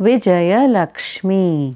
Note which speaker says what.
Speaker 1: Vijayalakshmi.